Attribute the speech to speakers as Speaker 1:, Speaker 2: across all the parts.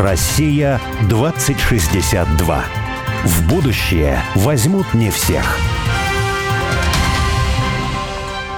Speaker 1: Россия 2062. В будущее возьмут не всех.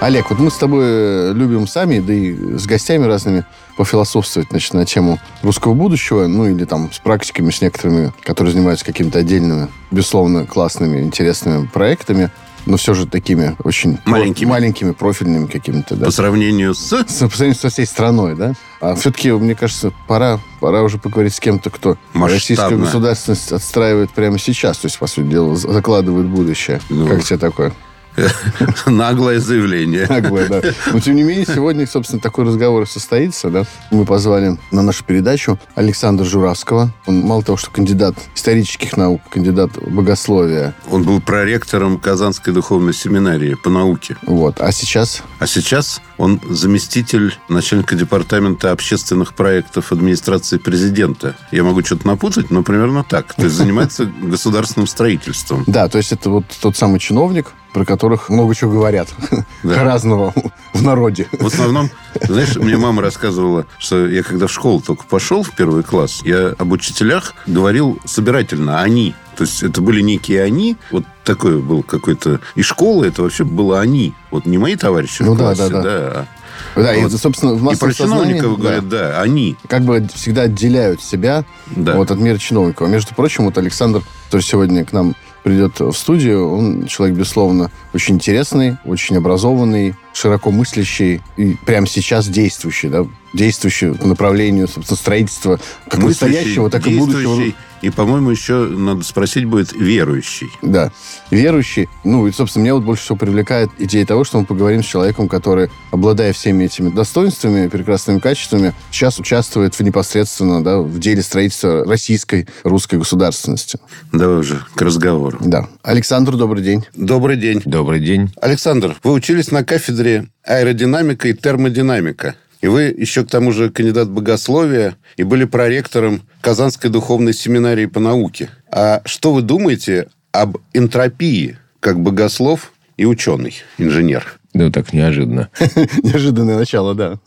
Speaker 2: Олег, вот мы с тобой любим сами, да и с гостями разными пофилософствовать значит, на тему русского будущего, ну или там с практиками, с некоторыми, которые занимаются какими-то отдельными, безусловно, классными, интересными проектами но все же такими очень
Speaker 3: маленькими,
Speaker 2: маленькими профильными какими-то. Да.
Speaker 3: По сравнению с...
Speaker 2: с... По сравнению со всей страной, да. А все-таки, мне кажется, пора, пора уже поговорить с кем-то, кто
Speaker 3: Масштабно.
Speaker 2: российскую государственность отстраивает прямо сейчас. То есть, по сути дела, закладывает будущее. Ну, как тебе такое?
Speaker 3: Наглое заявление.
Speaker 2: Наглое, да. Но, тем не менее, сегодня, собственно, такой разговор состоится. Да? Мы позвали на нашу передачу Александра Журавского. Он, мало того, что кандидат исторических наук, кандидат богословия.
Speaker 3: Он был проректором Казанской духовной семинарии по науке.
Speaker 2: Вот. А сейчас?
Speaker 3: А сейчас он заместитель начальника департамента общественных проектов администрации президента. Я могу что-то напутать, но примерно так. То есть занимается государственным строительством.
Speaker 2: Да, то есть это вот тот самый чиновник, про которых много чего говорят. Да. Разного в народе.
Speaker 3: В основном, знаешь, мне мама рассказывала, что я когда в школу только пошел в первый класс, я об учителях говорил собирательно «они». То есть это были некие они. Вот такое был какой-то... И школа это вообще было они. Вот не мои товарищи ну, в классе, да, да, да. да
Speaker 2: да, вот. и, собственно, в
Speaker 3: И про чиновников говорят, да. да, они.
Speaker 2: Как бы всегда отделяют себя да. вот, от мира чиновников. Между прочим, вот Александр, который сегодня к нам придет в студию, он человек, безусловно, очень интересный, очень образованный, широко мыслящий и прямо сейчас действующий, да, действующий по направлению, собственно, строительства как мыслящий, настоящего, так и будущего
Speaker 3: и, по-моему, еще надо спросить будет верующий.
Speaker 2: Да, верующий. Ну, и, собственно, меня вот больше всего привлекает идея того, что мы поговорим с человеком, который, обладая всеми этими достоинствами, прекрасными качествами, сейчас участвует в непосредственно да, в деле строительства российской, русской государственности.
Speaker 3: Давай уже к разговору.
Speaker 2: Да. Александр, добрый день.
Speaker 3: Добрый день.
Speaker 4: Добрый день.
Speaker 3: Александр, вы учились на кафедре аэродинамика и термодинамика. И вы еще к тому же кандидат богословия и были проректором Казанской духовной семинарии по науке. А что вы думаете об энтропии как богослов и ученый, инженер?
Speaker 4: Ну, так неожиданно.
Speaker 2: Неожиданное начало, да.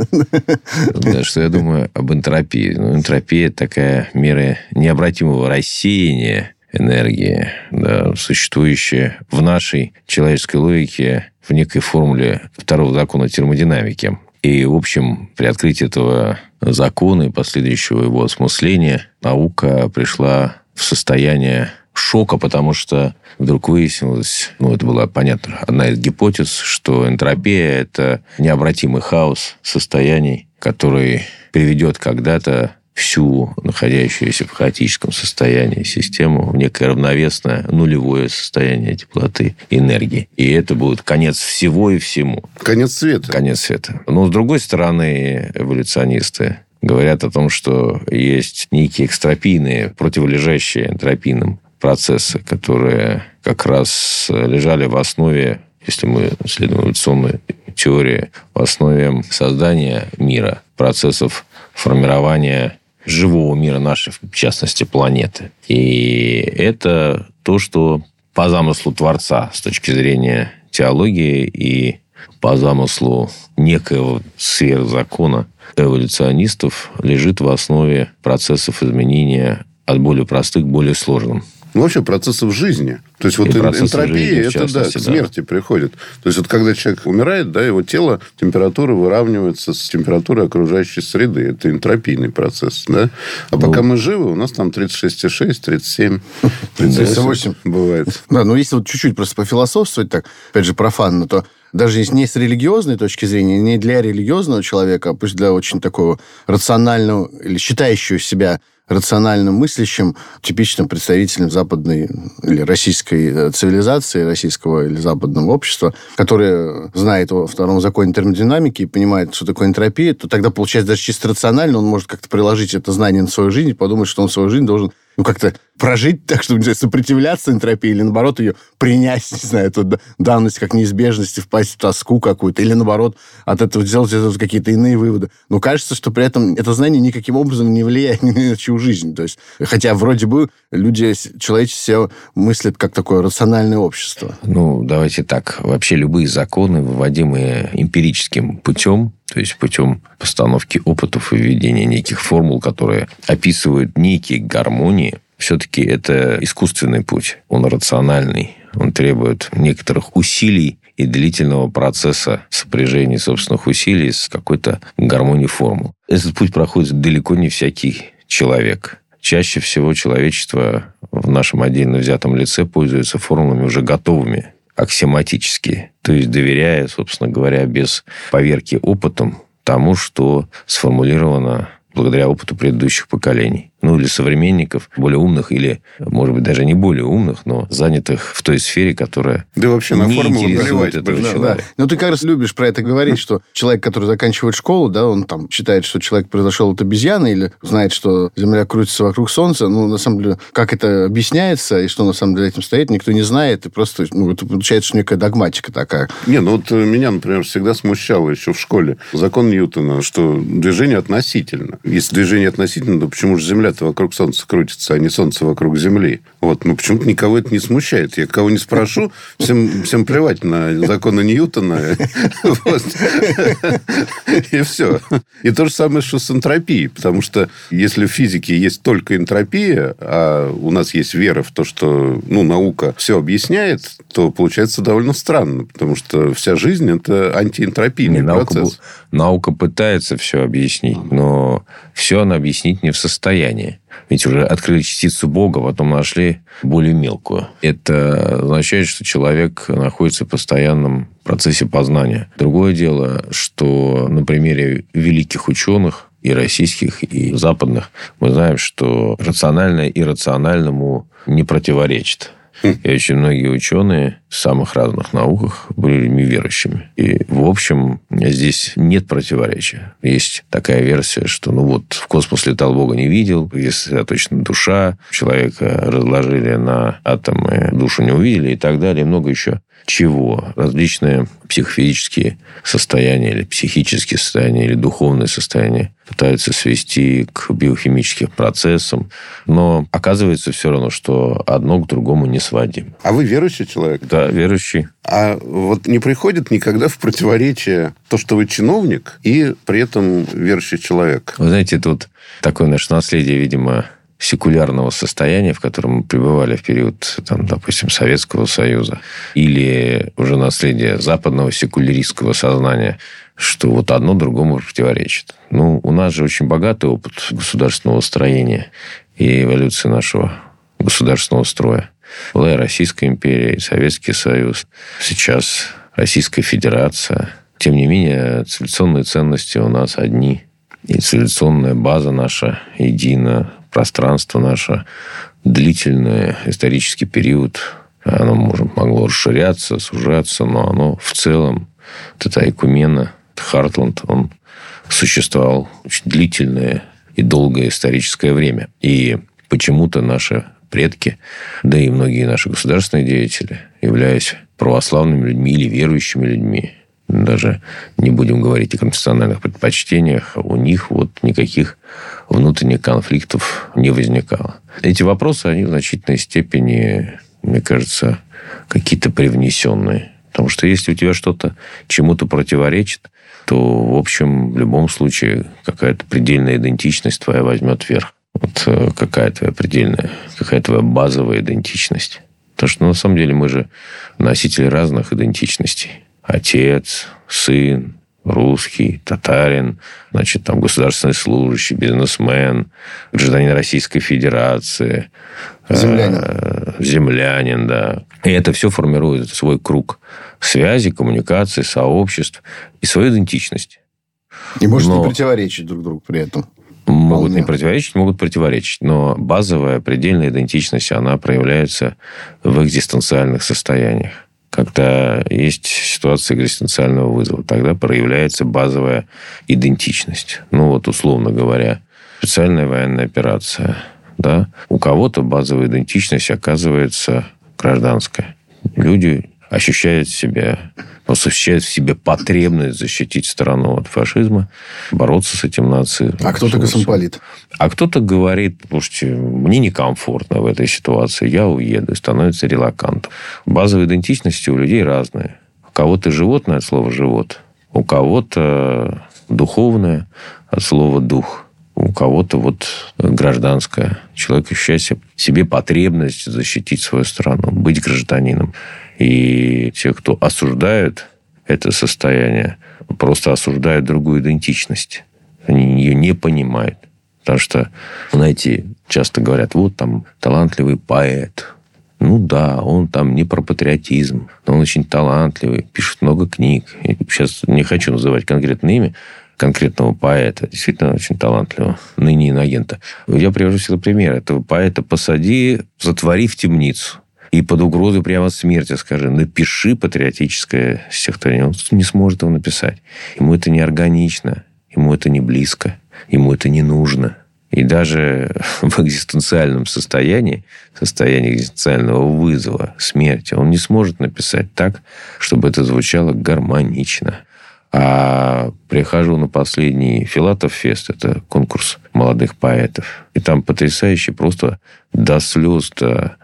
Speaker 4: да. Что я думаю об энтропии? Ну, энтропия – такая мера необратимого рассеяния энергии, да, существующая в нашей человеческой логике в некой формуле второго закона термодинамики. И, в общем, при открытии этого закона и последующего его осмысления наука пришла в состояние шока, потому что вдруг выяснилось, ну, это была, понятно, одна из гипотез, что энтропия – это необратимый хаос состояний, который приведет когда-то всю находящуюся в хаотическом состоянии систему в некое равновесное нулевое состояние теплоты энергии. И это будет конец всего и всему.
Speaker 3: Конец света.
Speaker 4: Конец света. Но, с другой стороны, эволюционисты говорят о том, что есть некие экстропийные, противолежащие энтропийным процессы, которые как раз лежали в основе, если мы следуем эволюционной теории, в основе создания мира, процессов формирования живого мира нашей, в частности, планеты. И это то, что по замыслу Творца с точки зрения теологии и по замыслу некоего сверхзакона эволюционистов лежит в основе процессов изменения от более простых к более сложным.
Speaker 3: Ну, вообще процессов жизни. То есть, вот энтропия, жизни, это, да, к смерти да. приходит. То есть, вот когда человек умирает, да, его тело, температура выравнивается с температурой окружающей среды. Это энтропийный процесс, да. А ну, пока мы живы, у нас там 36,6, 37, 38 бывает.
Speaker 2: Да, ну, если вот чуть-чуть просто пофилософствовать так, опять же, профанно, то даже не с религиозной точки зрения, не для религиозного человека, а пусть для очень такого рационального или считающего себя рациональным мыслящим, типичным представителем западной или российской э, цивилизации, российского или западного общества, которое знает о втором законе термодинамики и понимает, что такое энтропия, то тогда, получается, даже чисто рационально он может как-то приложить это знание на свою жизнь и подумать, что он свою жизнь должен ну, как-то прожить так, чтобы, не знаю, сопротивляться энтропии или, наоборот, ее принять, не знаю, эту данность как неизбежности, впасть в тоску какую-то, или, наоборот, от этого сделать это какие-то иные выводы. Но кажется, что при этом это знание никаким образом не влияет ни на чью жизнь. То есть, хотя вроде бы люди, человечество мыслят как такое рациональное общество.
Speaker 4: Ну, давайте так. Вообще любые законы, выводимые эмпирическим путем, то есть путем постановки опытов и введения неких формул, которые описывают некие гармонии, все-таки это искусственный путь, он рациональный, он требует некоторых усилий и длительного процесса сопряжения собственных усилий с какой-то гармонией формул. Этот путь проходит далеко не всякий человек. Чаще всего человечество в нашем отдельно взятом лице пользуется формулами уже готовыми, аксиоматически, то есть доверяя, собственно говоря, без поверки опытом тому, что сформулировано благодаря опыту предыдущих поколений ну, или современников, более умных или, может быть, даже не более умных, но занятых в той сфере, которая
Speaker 3: Да вообще на формулу наливать. Этого
Speaker 2: да, да. Ну, ты как раз любишь про это говорить, что человек, который заканчивает школу, да, он там считает, что человек произошел от обезьяны или знает, что Земля крутится вокруг Солнца. Ну, на самом деле, как это объясняется и что на самом деле этим стоит, никто не знает. И просто, ну, это получается некая догматика такая.
Speaker 3: Не, ну вот э, меня, например, всегда смущало еще в школе закон Ньютона, что движение относительно. Если движение относительно, то почему же Земля это вокруг Солнца крутится, а не Солнце вокруг Земли. Вот, ну, почему-то никого это не смущает. Я кого не спрошу, всем, всем плевать на законы Ньютона. И все. И то же самое, что с энтропией. Потому что если в физике есть только энтропия, а у нас есть вера в то, что ну, наука все объясняет, то получается довольно странно. Потому что вся жизнь – это антиэнтропийный процесс.
Speaker 4: Наука пытается все объяснить, но все она объяснить не в состоянии. Ведь уже открыли частицу Бога, потом нашли более мелкую. Это означает, что человек находится в постоянном процессе познания. Другое дело, что на примере великих ученых, и российских, и западных, мы знаем, что рациональное иррациональному не противоречит. И очень многие ученые самых разных науках были людьми верующими. И, в общем, здесь нет противоречия. Есть такая версия, что, ну вот, в космос летал, Бога не видел, где сосредоточена душа, человека разложили на атомы, душу не увидели и так далее, и много еще чего. Различные психофизические состояния или психические состояния или духовные состояния пытаются свести к биохимическим процессам. Но оказывается все равно, что одно к другому не сводим.
Speaker 3: А вы верующий человек?
Speaker 4: Да, верующий.
Speaker 3: А вот не приходит никогда в противоречие то, что вы чиновник, и при этом верующий человек?
Speaker 4: Вы знаете, тут такое наше наследие, видимо, секулярного состояния, в котором мы пребывали в период, там, допустим, Советского Союза, или уже наследие западного секуляристского сознания, что вот одно другому противоречит. Ну, у нас же очень богатый опыт государственного строения и эволюции нашего государственного строя. Была Российская империя, Советский Союз. Сейчас Российская Федерация. Тем не менее, цивилизационные ценности у нас одни. И цивилизационная база наша едина пространство наше, длительный исторический период, оно может, могло расширяться, сужаться, но оно в целом, вот эта Айкумена, Хартланд, он существовал очень длительное и долгое историческое время. И почему-то наши предки, да и многие наши государственные деятели, являясь православными людьми или верующими людьми, даже не будем говорить о конфессиональных предпочтениях, у них вот никаких внутренних конфликтов не возникало. Эти вопросы, они в значительной степени, мне кажется, какие-то привнесенные. Потому что если у тебя что-то чему-то противоречит, то, в общем, в любом случае какая-то предельная идентичность твоя возьмет верх. Вот э, какая твоя предельная, какая твоя базовая идентичность. Потому что, на самом деле, мы же носители разных идентичностей. Отец, сын, русский, татарин, значит, там государственный служащий, бизнесмен, гражданин Российской Федерации,
Speaker 2: землянин,
Speaker 4: э, землянин да. И это все формирует свой круг связи, коммуникации, сообществ и свою идентичность.
Speaker 2: И может но... не противоречить друг другу при этом.
Speaker 4: Могут Вполне. не противоречить, могут противоречить. Но базовая, предельная идентичность, она проявляется в экзистенциальных состояниях когда есть ситуация экзистенциального вызова, тогда проявляется базовая идентичность. Ну вот, условно говоря, специальная военная операция. Да? У кого-то базовая идентичность оказывается гражданская. Люди ощущают себя ощущает в себе потребность защитить страну от фашизма, бороться с этим нацизмом.
Speaker 2: А кто-то космополит.
Speaker 4: А кто-то говорит, слушайте, мне некомфортно в этой ситуации, я уеду, и становится релакантом. Базовые идентичности у людей разные. У кого-то животное от слова «живот», у кого-то духовное, от слова «дух». У кого-то вот гражданское. Человек ощущает себе потребность защитить свою страну, быть гражданином. И те, кто осуждают это состояние, просто осуждают другую идентичность. Они ее не понимают. Потому что, знаете, часто говорят, вот там талантливый поэт, ну да, он там не про патриотизм, но он очень талантливый, пишет много книг. Я сейчас не хочу называть конкретное имя конкретного поэта, действительно очень талантливого, ныне иноагента. Я привожу всегда пример. Этого поэта посади, затвори в темницу. И под угрозой прямо смерти скажи, напиши патриотическое стихотворение. Он не сможет его написать. Ему это не органично, ему это не близко, ему это не нужно. И даже в экзистенциальном состоянии, состоянии экзистенциального вызова, смерти, он не сможет написать так, чтобы это звучало гармонично. А прихожу на последний Филатов фест, это конкурс молодых поэтов. И там потрясающе просто до слез, до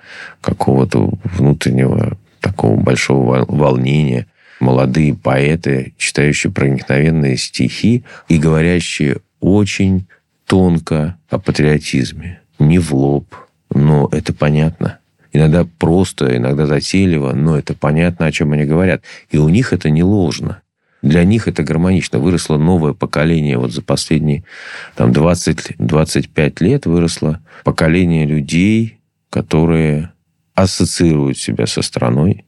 Speaker 4: какого-то внутреннего такого большого волнения. Молодые поэты, читающие проникновенные стихи и говорящие очень тонко о патриотизме. Не в лоб, но это понятно. Иногда просто, иногда затейливо, но это понятно, о чем они говорят. И у них это не ложно. Для них это гармонично. Выросло новое поколение. Вот за последние там, 20-25 лет выросло поколение людей, которые ассоциируют себя со страной,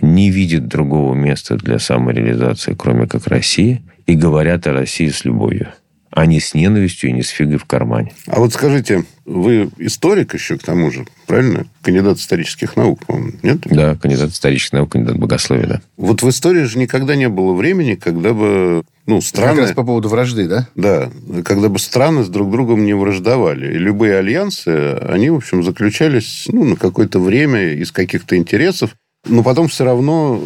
Speaker 4: не видят другого места для самореализации, кроме как Россия, и говорят о России с любовью а не с ненавистью и не с фигой в кармане.
Speaker 3: А вот скажите, вы историк еще к тому же, правильно? Кандидат исторических наук, по-моему, нет?
Speaker 4: Да, кандидат исторических наук, кандидат богословия, да.
Speaker 3: Вот в истории же никогда не было времени, когда бы ну, страны...
Speaker 2: Как раз по поводу вражды, да?
Speaker 3: Да. Когда бы страны с друг другом не враждовали. И любые альянсы, они, в общем, заключались ну, на какое-то время из каких-то интересов. Но потом все равно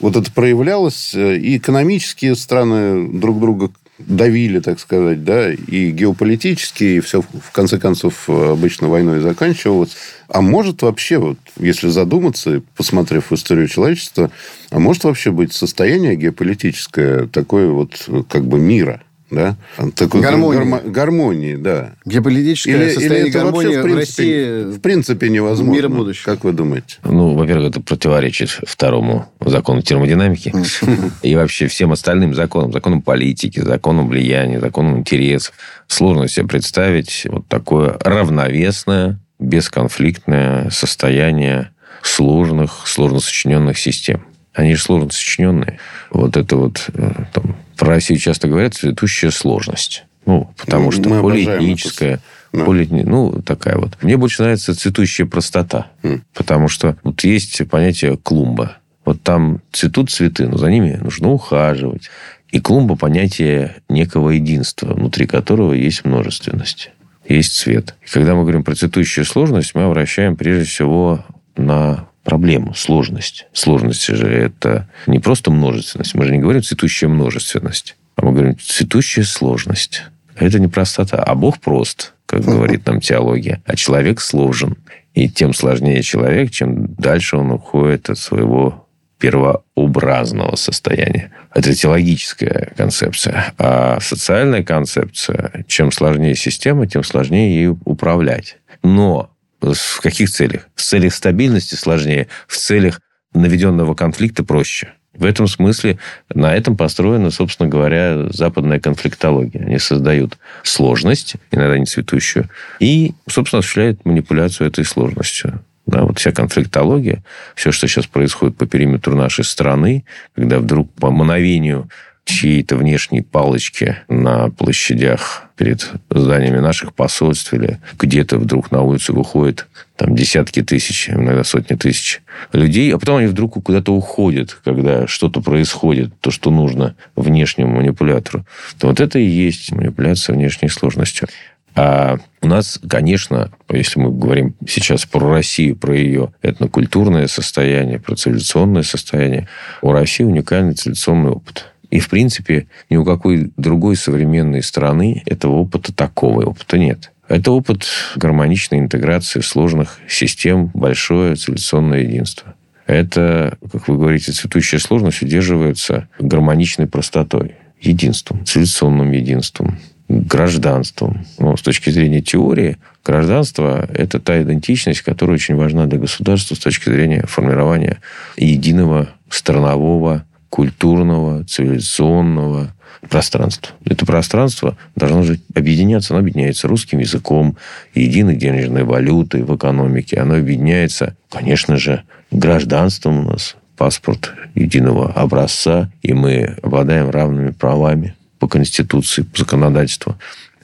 Speaker 3: вот это проявлялось, и экономические страны друг друга давили, так сказать, да, и геополитически, и все, в конце концов, обычно войной заканчивалось. А может вообще, вот, если задуматься, посмотрев историю человечества, а может вообще быть состояние геополитическое такое вот как бы мира? Да?
Speaker 2: Такой гармонии.
Speaker 3: Гармо, гармонии, да.
Speaker 2: Геополитическое или, состояние или это гармонии вообще, в, принципе, в России
Speaker 3: в принципе невозможно.
Speaker 2: Мира будущего.
Speaker 3: Как вы думаете?
Speaker 4: Ну, во-первых, это противоречит второму закону термодинамики и вообще всем остальным законам. Законам политики, законам влияния, законам интересов. Сложно себе представить вот такое равновесное, бесконфликтное состояние сложных, сложно сочиненных систем. Они же сложно сочиненные. Вот это вот э, там, про Россию часто говорят цветущая сложность. Ну, потому что Мы полиэтническая, да. полиэтни... ну, такая вот. Мне больше нравится цветущая простота. Mm. Потому что вот есть понятие клумба. Вот там цветут цветы, но за ними нужно ухаживать. И клумба – понятие некого единства, внутри которого есть множественность, есть цвет. И когда мы говорим про цветущую сложность, мы обращаем прежде всего на проблему, сложность. Сложность же это не просто множественность. Мы же не говорим цветущая множественность, а мы говорим цветущая сложность. Это не простота, а Бог прост, как говорит нам теология, а человек сложен. И тем сложнее человек, чем дальше он уходит от своего первообразного состояния. Это теологическая концепция. А социальная концепция, чем сложнее система, тем сложнее ею управлять. Но в каких целях? В целях стабильности сложнее, в целях наведенного конфликта проще. В этом смысле на этом построена, собственно говоря, западная конфликтология. Они создают сложность, иногда не цветущую, и, собственно, осуществляют манипуляцию этой сложностью. Да, вот вся конфликтология, все, что сейчас происходит по периметру нашей страны, когда вдруг по мановению чьей-то внешней палочки на площадях перед зданиями наших посольств или где-то вдруг на улицу выходит там десятки тысяч, иногда сотни тысяч людей, а потом они вдруг куда-то уходят, когда что-то происходит, то, что нужно внешнему манипулятору. То вот это и есть манипуляция внешней сложностью. А у нас, конечно, если мы говорим сейчас про Россию, про ее этнокультурное состояние, про цивилизационное состояние, у России уникальный цивилизационный опыт – и, в принципе, ни у какой другой современной страны этого опыта такого опыта нет. Это опыт гармоничной интеграции сложных систем, большое цивилизационное единство. Это, как вы говорите, цветущая сложность удерживается гармоничной простотой. единством, цивилизационным единством, гражданством. Ну, с точки зрения теории, гражданство – это та идентичность, которая очень важна для государства с точки зрения формирования единого странового, культурного, цивилизационного пространства. Это пространство должно же объединяться. Оно объединяется русским языком, единой денежной валютой в экономике. Оно объединяется, конечно же, гражданством у нас, паспорт единого образца, и мы обладаем равными правами по Конституции, по законодательству.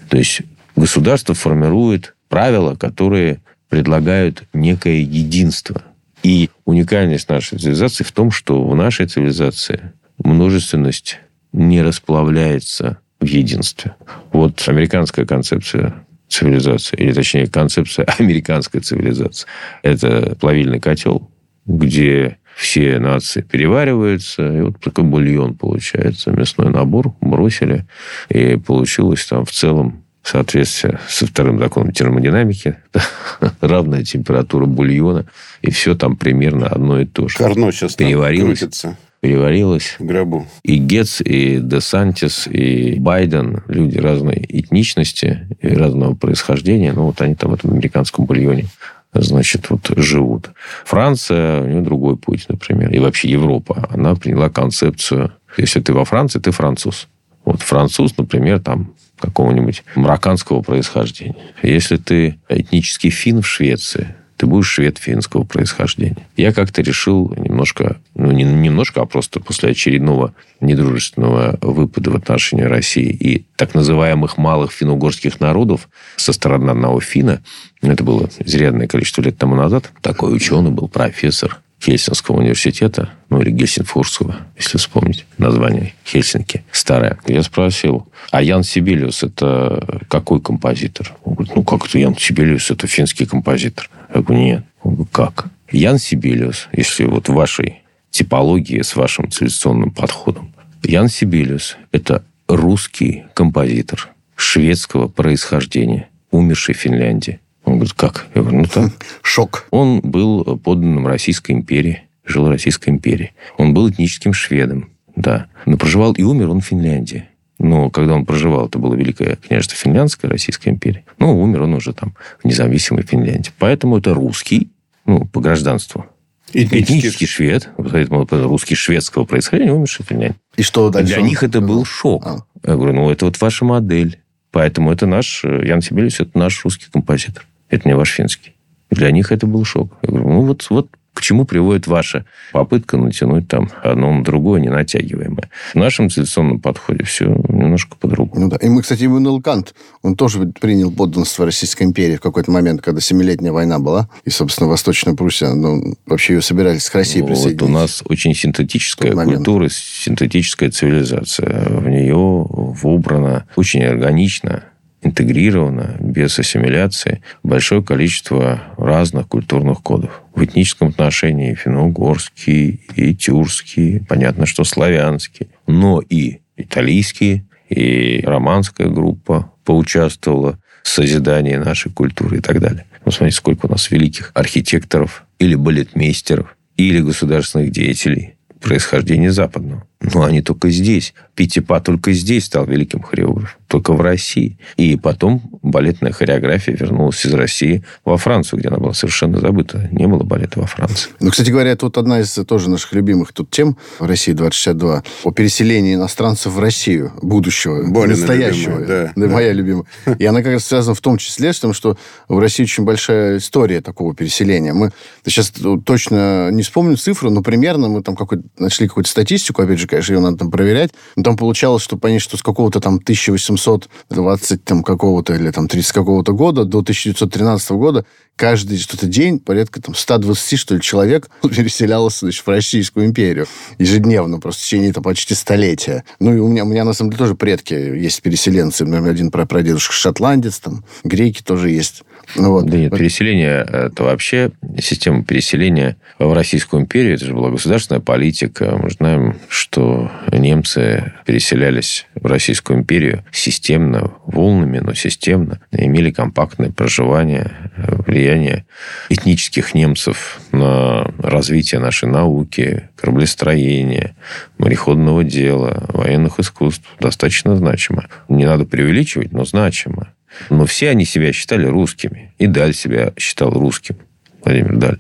Speaker 4: То есть государство формирует правила, которые предлагают некое единство. И уникальность нашей цивилизации в том, что в нашей цивилизации множественность не расплавляется в единстве. Вот американская концепция цивилизации, или точнее концепция американской цивилизации. Это плавильный котел, где все нации перевариваются, и вот такой бульон получается, мясной набор бросили, и получилось там в целом соответствие со вторым законом термодинамики, равная температура бульона, и все там примерно одно и то же.
Speaker 3: Карно сейчас
Speaker 4: переварилось. Крутится переварилось.
Speaker 3: В гробу.
Speaker 4: И Гетц, и Десантис, и Байден, люди разной этничности и разного происхождения, ну, вот они там в этом американском бульоне значит, вот живут. Франция, у нее другой путь, например, и вообще Европа, она приняла концепцию, если ты во Франции, ты француз. Вот француз, например, там какого-нибудь марокканского происхождения. Если ты этнический фин в Швеции, ты будешь швед финского происхождения. Я как-то решил немножко, ну, не немножко, а просто после очередного недружественного выпада в отношении России и так называемых малых финно-угорских народов со стороны одного фина, это было изрядное количество лет тому назад, такой ученый был, профессор, Хельсинского университета, ну, или Гельсинфорского, если вспомнить название Хельсинки, старое. Я спросил, а Ян Сибелиус это какой композитор? Он говорит, ну, как это Ян Сибелиус, это финский композитор. Я говорю, нет. Он говорит, как? Ян Сибелиус, если вот в вашей типологии, с вашим цивилизационным подходом, Ян Сибелиус – это русский композитор шведского происхождения, умерший в Финляндии. Говорит, как? Я говорю, ну так.
Speaker 2: Шок.
Speaker 4: Он был подданным Российской империи, жил в Российской империи. Он был этническим шведом, да. Но проживал и умер он в Финляндии. Но когда он проживал, это было Великое княжество Финляндское, Российская империя. Ну, умер он уже там в независимой Финляндии. Поэтому это русский, ну, по гражданству. Этнический, Этнический швед, поэтому русский шведского происхождения, умерший в Финляндии.
Speaker 2: И что дальше?
Speaker 4: Для них это был шок. А. Я говорю, ну, это вот ваша модель. Поэтому это наш, э, Ян Сибелис, это наш русский композитор. Это не ваш финский. Для них это был шок. Я говорю, ну вот, вот к чему приводит ваша попытка натянуть там одно на другое, не натягиваемое. В нашем цивилизационном подходе все немножко по-другому.
Speaker 2: Ну да. И мы, кстати, Иммануил Кант, он тоже принял подданство Российской империи в какой-то момент, когда Семилетняя война была. И, собственно, Восточная Пруссия, ну, вообще ее собирались к России присоединить.
Speaker 4: Вот у нас очень синтетическая культура, синтетическая цивилизация. В нее вобрано очень органично интегрировано, без ассимиляции, большое количество разных культурных кодов. В этническом отношении финно-угорский, и тюркский, понятно, что славянский, но и итальянский, и романская группа поучаствовала в созидании нашей культуры и так далее. Ну, смотрите, сколько у нас великих архитекторов или балетмейстеров, или государственных деятелей происхождения западного. Но они только здесь. Питипа только здесь стал великим хореографом. Только в России. И потом балетная хореография вернулась из России во Францию, где она была совершенно забыта. Не было балета во Франции.
Speaker 2: Ну, кстати говоря, тут одна из тоже наших любимых тут тем в России 2062 о переселении иностранцев в Россию будущего, Более настоящего. Любимая, да, да, моя любимая. И она как раз связана в том числе с тем, что в России очень большая история такого переселения. Мы сейчас точно не вспомню цифру, но примерно мы там какой нашли какую-то статистику, опять же, конечно, ее надо там проверять. Но там получалось, что понять, что с какого-то там 1820 там какого-то или там 30 какого-то года до 1913 года каждый что-то день порядка там 120, что ли, человек переселялось значит, в Российскую империю ежедневно, просто в течение там, почти столетия. Ну, и у меня, у меня, на самом деле, тоже предки есть переселенцы. Например, один прадедушка шотландец, там, греки тоже есть.
Speaker 4: Ну, вот. Да нет, переселение, это вообще система переселения в Российскую империю, это же была государственная политика. Мы знаем, что немцы переселялись в Российскую империю системно, волнами, но системно, имели компактное проживание влияние этнических немцев на развитие нашей науки, кораблестроения, мореходного дела, военных искусств достаточно значимо. Не надо преувеличивать, но значимо. Но все они себя считали русскими. И Даль себя считал русским. Владимир Даль.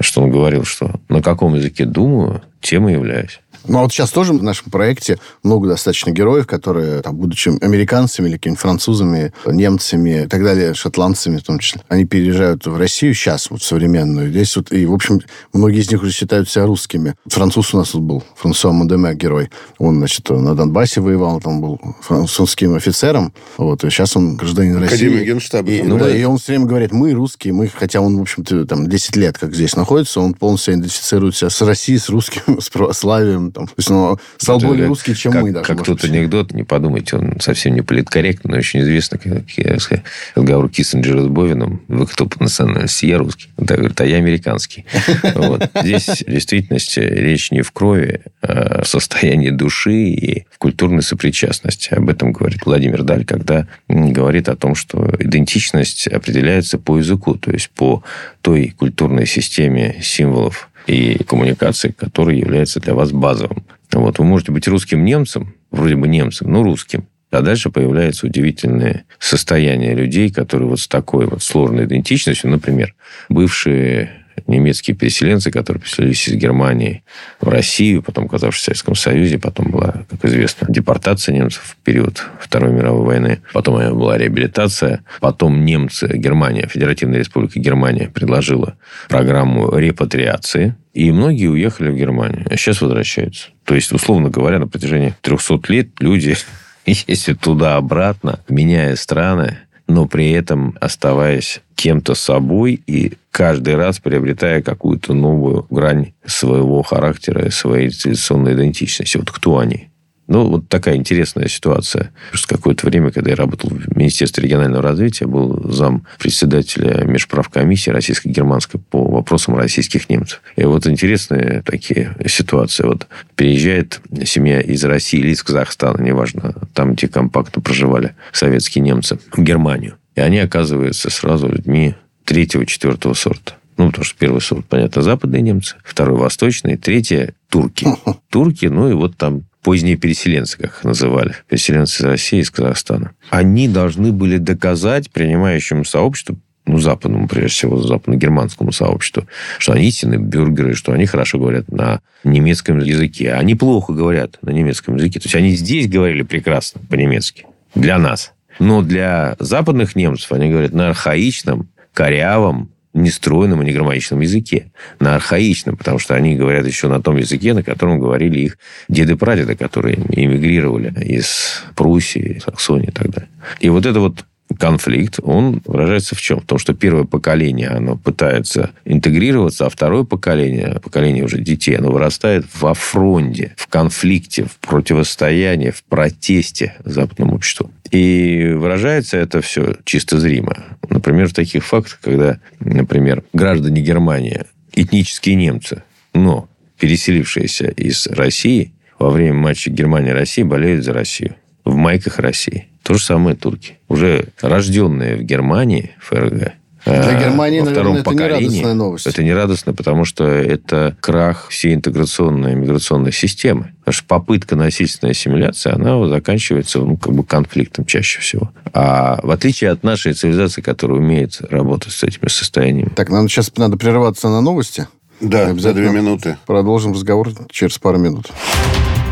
Speaker 4: Что он говорил, что на каком языке думаю, тем и являюсь.
Speaker 2: Ну, а вот сейчас тоже в нашем проекте много достаточно героев, которые, там, будучи американцами или какими-нибудь французами, немцами и так далее, шотландцами в том числе, они переезжают в Россию сейчас, вот современную. Здесь вот, и, в общем, многие из них уже считают себя русскими. Француз у нас тут был, Франсуа Модеме, герой. Он, значит, на Донбассе воевал, там был французским офицером. Вот, и сейчас он гражданин России. Академия
Speaker 3: Генштаба.
Speaker 2: И, ну, да, и он все время говорит, мы русские, мы, хотя он, в общем-то, там 10 лет как здесь находится, он полностью идентифицирует себя с Россией, с русским, с православием, там. То есть он стал это, более русский, чем
Speaker 4: как,
Speaker 2: мы даже.
Speaker 4: Как тот анекдот, не подумайте, он совсем не политкорректный, но очень известно, как я сказать, разговор Киссинджера с Бовином, вы кто по национальности? Я русский. Он так говорит, а я американский. Вот. Здесь в действительности речь не в крови, а в состоянии души и в культурной сопричастности. Об этом говорит Владимир Даль, когда говорит о том, что идентичность определяется по языку, то есть по той культурной системе символов, и коммуникации, который является для вас базовым. Вот. Вы можете быть русским немцем, вроде бы немцем, но русским. А дальше появляется удивительное состояние людей, которые вот с такой вот сложной идентичностью, например, бывшие немецкие переселенцы, которые переселились из Германии в Россию, потом оказавшись в Советском Союзе, потом была, как известно, депортация немцев в период Второй мировой войны, потом была реабилитация, потом немцы, Германия, Федеративная Республика Германия предложила программу репатриации, и многие уехали в Германию, а сейчас возвращаются. То есть, условно говоря, на протяжении 300 лет люди ездят туда-обратно, меняя страны, но при этом оставаясь кем-то собой и каждый раз приобретая какую-то новую грань своего характера, своей цивилизационной идентичности. Вот кто они? Ну, вот такая интересная ситуация. Просто какое-то время, когда я работал в Министерстве регионального развития, был зам председателя межправкомиссии российско-германской по вопросам российских немцев. И вот интересные такие ситуации. Вот переезжает семья из России или из Казахстана, неважно, там, где компактно проживали советские немцы, в Германию. И они оказываются сразу людьми третьего, четвертого сорта. Ну, потому что первый сорт, понятно, западные немцы, второй восточный, третье турки. Турки, ну и вот там поздние переселенцы, как их называли, переселенцы из России, из Казахстана. Они должны были доказать принимающему сообществу, ну, западному, прежде всего, западно-германскому сообществу, что они истинные бюргеры, что они хорошо говорят на немецком языке. Они плохо говорят на немецком языке. То есть, они здесь говорили прекрасно по-немецки. Для нас. Но для западных немцев они говорят на архаичном, корявом, нестройном и неграмматичном языке. На архаичном, потому что они говорят еще на том языке, на котором говорили их деды-прадеды, которые эмигрировали из Пруссии, Саксонии и так далее. И вот это вот конфликт, он выражается в чем? В том, что первое поколение, оно пытается интегрироваться, а второе поколение, поколение уже детей, оно вырастает во фронте, в конфликте, в противостоянии, в протесте западному обществу. И выражается это все чисто зримо. Например, в таких фактах, когда, например, граждане Германии, этнические немцы, но переселившиеся из России, во время матча Германия-Россия болеют за Россию. В майках России. То же самое турки. Уже рожденные в Германии, ФРГ,
Speaker 2: для э, Германии, во наверное, это не радостная новость.
Speaker 4: Это не радостно, потому что это крах всей интеграционной миграционной системы. Потому что попытка насильственной ассимиляции, она заканчивается ну, как бы конфликтом чаще всего. А в отличие от нашей цивилизации, которая умеет работать с этими состояниями.
Speaker 2: Так, нам сейчас надо прерваться на новости.
Speaker 3: Да, за две минуты.
Speaker 2: Продолжим разговор через пару минут.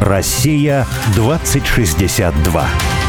Speaker 1: Россия 2062.